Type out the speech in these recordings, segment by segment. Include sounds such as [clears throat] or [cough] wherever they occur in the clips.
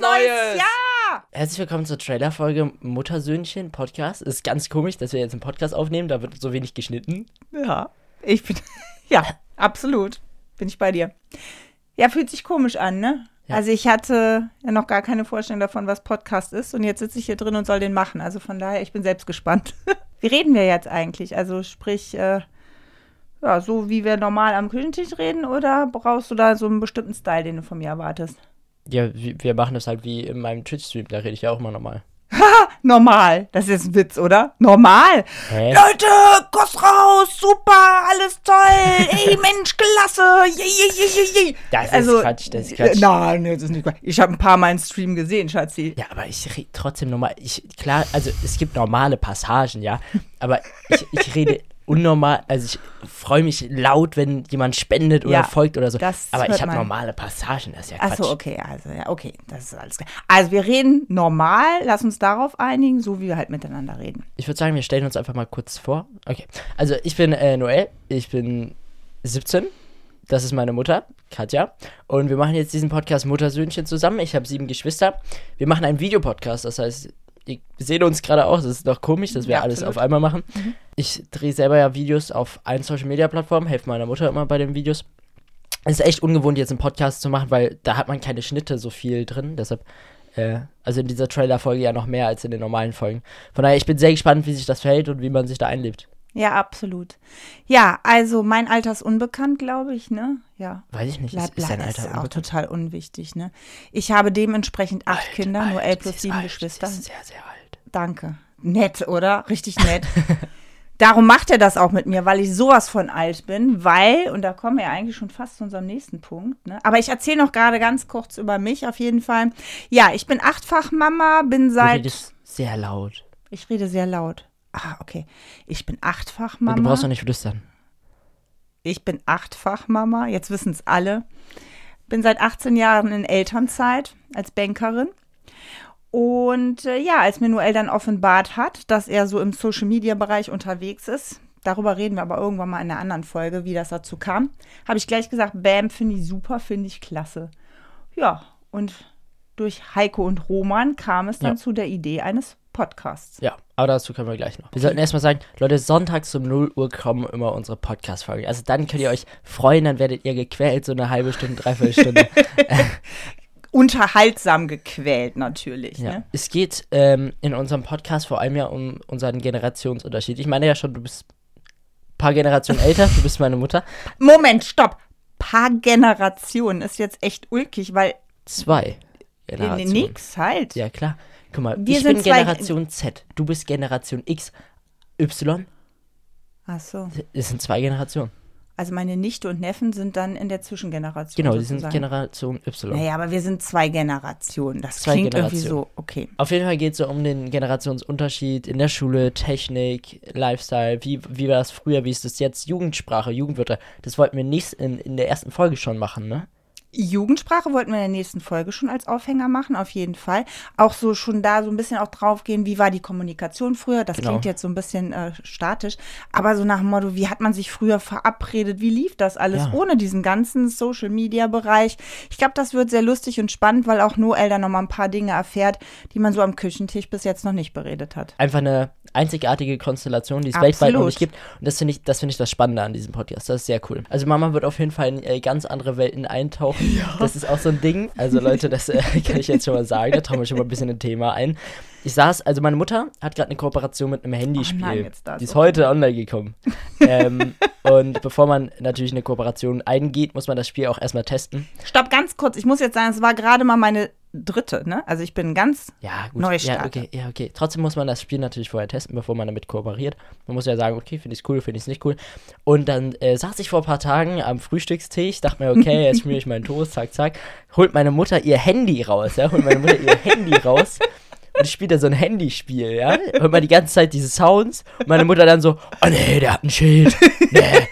Neues. Ja! Herzlich willkommen zur Trailerfolge Muttersöhnchen Podcast. Ist ganz komisch, dass wir jetzt einen Podcast aufnehmen, da wird so wenig geschnitten. Ja, ich bin. [laughs] Ja, absolut. Bin ich bei dir. Ja, fühlt sich komisch an, ne? Ja. Also ich hatte ja noch gar keine Vorstellung davon, was Podcast ist und jetzt sitze ich hier drin und soll den machen. Also von daher, ich bin selbst gespannt. [laughs] wie reden wir jetzt eigentlich? Also sprich, äh, ja, so wie wir normal am Küchentisch reden oder brauchst du da so einen bestimmten Style, den du von mir erwartest? Ja, wir machen das halt wie in meinem Twitch-Stream, da rede ich ja auch immer normal. Normal. Das ist ein Witz, oder? Normal. Hä? Leute, Kuss raus, super, alles toll. Ey, [laughs] Mensch, klasse. Je, je, je, je. Das ist Also, Quatsch, das ist Quatsch. Nein, das ist nicht Quatsch. Ich habe ein paar Mal einen Stream gesehen, Schatzi. Ja, aber ich rede trotzdem normal. Ich, klar, also es gibt normale Passagen, ja. Aber ich, ich rede unnormal. Also ich freue mich laut, wenn jemand spendet oder Ja, folgt oder so. aber ich habe normale Passagen, das ist ja Quatsch. Achso, okay, also ja, okay, das ist alles klar. Also wir reden normal, lass uns darauf einigen, so wie wir halt miteinander reden. Ich würde sagen, wir stellen uns einfach mal kurz vor. Okay. Also ich bin äh, Noel, ich bin 17. Das ist meine Mutter, Katja. Und wir machen jetzt diesen Podcast Muttersöhnchen zusammen. Ich habe sieben Geschwister. Wir machen einen Videopodcast, das heißt, ihr- wir sehen uns gerade auch. Das ist doch komisch, dass wir Ja, alles auf einmal machen. Ich drehe selber ja Videos auf allen Social Media Plattformen, helfe meiner Mutter immer bei den Videos. Es ist echt ungewohnt, jetzt einen Podcast zu machen, weil da hat man keine Schnitte so viel drin. Deshalb, äh, also in dieser Trailer-Folge ja noch mehr als in den normalen Folgen. Von daher, ich bin sehr gespannt, wie sich das verhält und wie man sich da einlebt. Ja, absolut. Ja, also mein Alter ist unbekannt, glaube ich, ne? Ja. Weiß ich nicht, Bleib, ist, ist dein Alter ist auch total unwichtig, ne? Ich habe dementsprechend acht Kinder, nur elf plus sieben alt, Geschwister. Sie ist sehr, sehr alt. Danke. Nett, oder? Richtig nett. [laughs] Darum macht er das auch mit mir, weil ich sowas von alt bin, weil, und da kommen wir ja eigentlich schon fast zu unserem nächsten Punkt, ne? aber ich erzähle noch gerade ganz kurz über mich auf jeden Fall. Ja, ich bin achtfach Mama, bin Du seit, redest sehr laut. ich rede sehr laut. Ah, okay. Ich bin achtfach Und Mama. Du brauchst doch nicht flüstern. Ich bin achtfach Mama, jetzt wissen es alle. Bin seit 18 Jahren in Elternzeit als Bankerin. Und äh, ja, als mir Noel dann offenbart hat, dass er so im Social-Media-Bereich unterwegs ist, darüber reden wir aber irgendwann mal in einer anderen Folge, wie das dazu kam, habe ich gleich gesagt, Bam, finde ich super, finde ich klasse. Ja, und durch Heiko und Roman kam es dann Ja. zu der Idee eines Podcasts. Ja, aber dazu können wir gleich noch. Wir sollten erstmal sagen, Leute, sonntags um 0 Uhr kommen immer unsere Podcast-Folgen. Also dann könnt ihr euch freuen, dann werdet ihr gequält, so eine halbe Stunde, dreiviertel Stunde. [laughs] Unterhaltsam gequält natürlich. Ja. Ne? Es geht ähm, in unserem Podcast vor allem ja um unseren Generationsunterschied. Ich meine ja schon, du bist ein paar Generationen älter, du bist meine Mutter. Moment, stopp. Paar Generationen ist jetzt echt ulkig, weil Zwei Generationen. nix halt. Ja, klar. Guck mal, Wir ich sind bin Generation Z, du bist Generation X. Y, Ach so. es sind zwei Generationen. Also meine Nichte und Neffen sind dann in der Zwischengeneration. Genau, die sind. Generation Y. Naja, aber wir sind zwei Generationen. Das Zwei klingt irgendwie Generationen. so, okay. Auf jeden Fall geht es so um den Generationsunterschied in der Schule, Technik, Lifestyle, wie, wie war das früher, wie ist das jetzt, Jugendsprache, Jugendwörter. Das wollten wir nicht in, in der ersten Folge schon machen, ne? Jugendsprache wollten wir in der nächsten Folge schon als Aufhänger machen, auf jeden Fall. Auch so schon da so ein bisschen auch drauf gehen, wie war die Kommunikation früher. Das Genau. klingt jetzt so ein bisschen äh, statisch, aber so nach dem Motto, wie hat man sich früher verabredet, wie lief das alles Ja. ohne diesen ganzen Social-Media-Bereich. Ich glaube, das wird sehr lustig und spannend, weil auch Noel da nochmal ein paar Dinge erfährt, die man so am Küchentisch bis jetzt noch nicht beredet hat. Einfach eine einzigartige Konstellation, die es weltweit noch Absolut. nicht gibt. Und das finde ich, das finde ich das Spannende an diesem Podcast. Das ist sehr cool. Also Mama wird auf jeden Fall in äh, ganz andere Welten eintauchen. Das ist auch so ein Ding. Also Leute, das äh, [laughs] kann ich jetzt schon mal sagen. Da tauchen wir schon mal ein bisschen ein Thema ein. Ich saß, also meine Mutter hat gerade eine Kooperation mit einem Handyspiel. Oh nein, jetzt das, die ist heute online gekommen. ähm, und bevor man natürlich eine Kooperation eingeht, muss man das Spiel auch erstmal testen. Stopp, ganz kurz. Ich muss jetzt sagen, es war gerade mal meine dritte, ne? Also ich bin ganz Ja, gut. Neustart. Ja, okay, ja, okay. Trotzdem muss man das Spiel natürlich vorher testen, bevor man damit kooperiert. Man muss ja sagen, okay, finde ich es cool, finde ich es nicht cool. Und dann äh, saß ich vor ein paar Tagen am Frühstückstisch, dachte mir, okay, jetzt schmiere ich meinen Toast, zack, zack. Holt meine Mutter ihr Handy raus, ja, holt meine Mutter ihr Handy raus. Und ich spiele da so ein Handyspiel, ja. Hört man die ganze Zeit diese Sounds. Und meine Mutter dann so, oh nee, der hat ein Schild. Nee.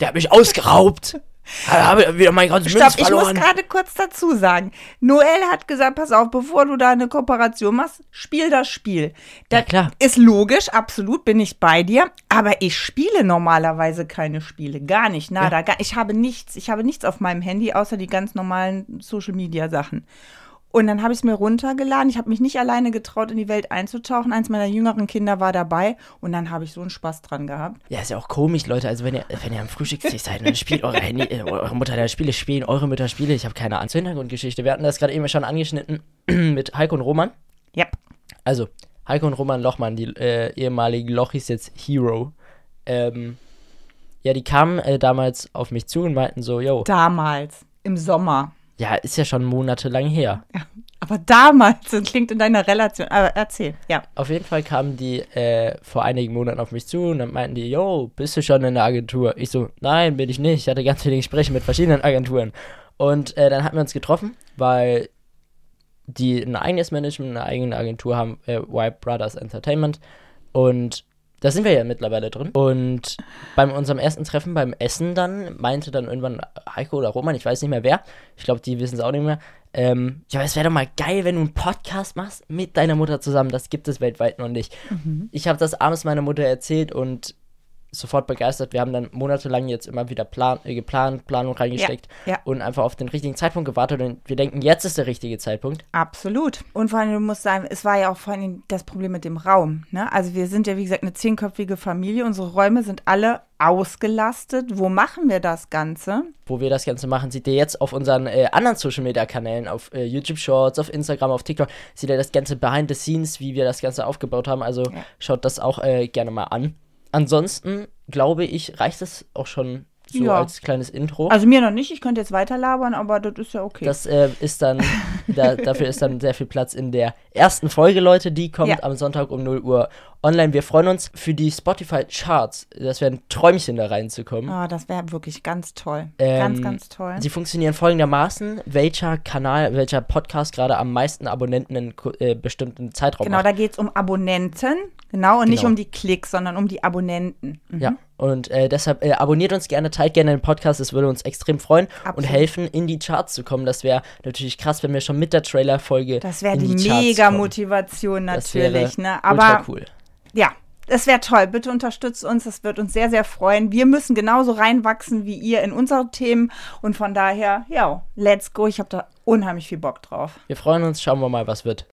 Der hat mich ausgeraubt. Habe wieder mein ganzes Stopp, Münz ich muss gerade kurz dazu sagen. Noel hat gesagt, pass auf, bevor du da eine Kooperation machst, spiel das Spiel. Das Ja, klar. ist logisch, absolut, bin ich bei dir. Aber ich spiele normalerweise keine Spiele. Gar nicht, nada. Gar, ich habe nichts, ich habe nichts auf meinem Handy, außer die ganz normalen Social-Media-Sachen. Und dann habe ich es mir runtergeladen. Ich habe mich nicht alleine getraut, in die Welt einzutauchen. Eins meiner jüngeren Kinder war dabei und dann habe ich so einen Spaß dran gehabt. Ja, ist ja auch komisch, Leute. Also wenn ihr, wenn ihr am Frühstückstisch seid und dann spielt eure, Handy, äh, eure Mutter da Spiele, spielen eure Mütter Spiele. Ich habe keine Ahnung zur Hintergrundgeschichte. Wir hatten das gerade eben schon angeschnitten [clears throat] mit Heiko und Roman. Ja. Also, Heiko und Roman Lochmann, die äh, ehemaligen Lochis, jetzt Hero. Ähm, ja, die kamen äh, damals auf mich zu und meinten so, yo, Damals, im Sommer. Ja, ist ja schon monatelang her. Ja. Aber damals, das klingt in deiner Relation. Aber erzähl, ja. Auf jeden Fall kamen die äh, vor einigen Monaten auf mich zu und dann meinten die, yo, bist du schon in der Agentur? Ich so, nein, bin ich nicht. Ich hatte ganz viele Gespräche mit verschiedenen Agenturen. Und äh, dann hatten wir uns getroffen, weil die ein eigenes Management, eine eigene Agentur haben, äh, White Brothers Entertainment. Und da sind wir ja mittlerweile drin. Und bei unserem ersten Treffen beim Essen dann meinte dann irgendwann Heiko oder Roman, ich weiß nicht mehr wer, ich glaube, die wissen es auch nicht mehr, ähm, ja, es wäre doch mal geil, wenn du einen Podcast machst mit deiner Mutter zusammen. Das gibt es weltweit noch nicht. Ich habe das abends meiner Mutter erzählt und sofort begeistert. Wir haben dann monatelang jetzt immer wieder plan äh, geplant, Planung reingesteckt ja. und einfach auf den richtigen Zeitpunkt gewartet. Und wir denken, jetzt ist der richtige Zeitpunkt. Absolut. Und vor allem, du musst sagen, es war ja auch vor allem das Problem mit dem Raum. Ne? Also wir sind ja, wie gesagt, eine zehnköpfige Familie. Unsere Räume sind alle ausgelastet. Wo machen wir das Ganze? Wo wir das Ganze machen, seht ihr jetzt auf unseren äh, anderen Social Media Kanälen, auf äh, YouTube Shorts, auf Instagram, auf TikTok, seht ihr das ganze Behind the Scenes, wie wir das Ganze aufgebaut haben. Also Ja. schaut das auch äh, gerne mal an. Ansonsten glaube ich, reicht es auch schon so Ja. als kleines Intro. Also mir noch nicht, ich könnte jetzt weiter labern, aber das ist ja okay. Das äh, ist dann, da, dafür ist dann sehr viel Platz in der ersten Folge, Leute. Die kommt Ja. am Sonntag um 0 Uhr online. Wir freuen uns für die Spotify Charts. Das wäre ein Träumchen, da reinzukommen. Ah, das wäre wirklich ganz toll. Ähm, ganz, ganz toll. Sie funktionieren folgendermaßen: welcher Kanal, welcher Podcast gerade am meisten Abonnenten in äh, bestimmten Zeitraum Genau, macht. da geht es um Abonnenten. Genau, und nicht Genau. um die Klicks, sondern um die Abonnenten. Mhm. Ja, und äh, deshalb äh, abonniert uns gerne, teilt gerne den Podcast, es würde uns extrem freuen und Absolut. helfen, in die Charts zu kommen. Das wäre natürlich krass, wenn wir schon mit der Trailer-Folge Das wäre die, die mega. Motivation Das wäre natürlich. Ne? Aber cool. Ja, das wäre toll. Bitte unterstützt uns. Das wird uns sehr, sehr freuen. Wir müssen genauso reinwachsen wie ihr in unsere Themen. Und von daher, ja, let's go. Ich habe da unheimlich viel Bock drauf. Wir freuen uns, schauen wir mal, was wird.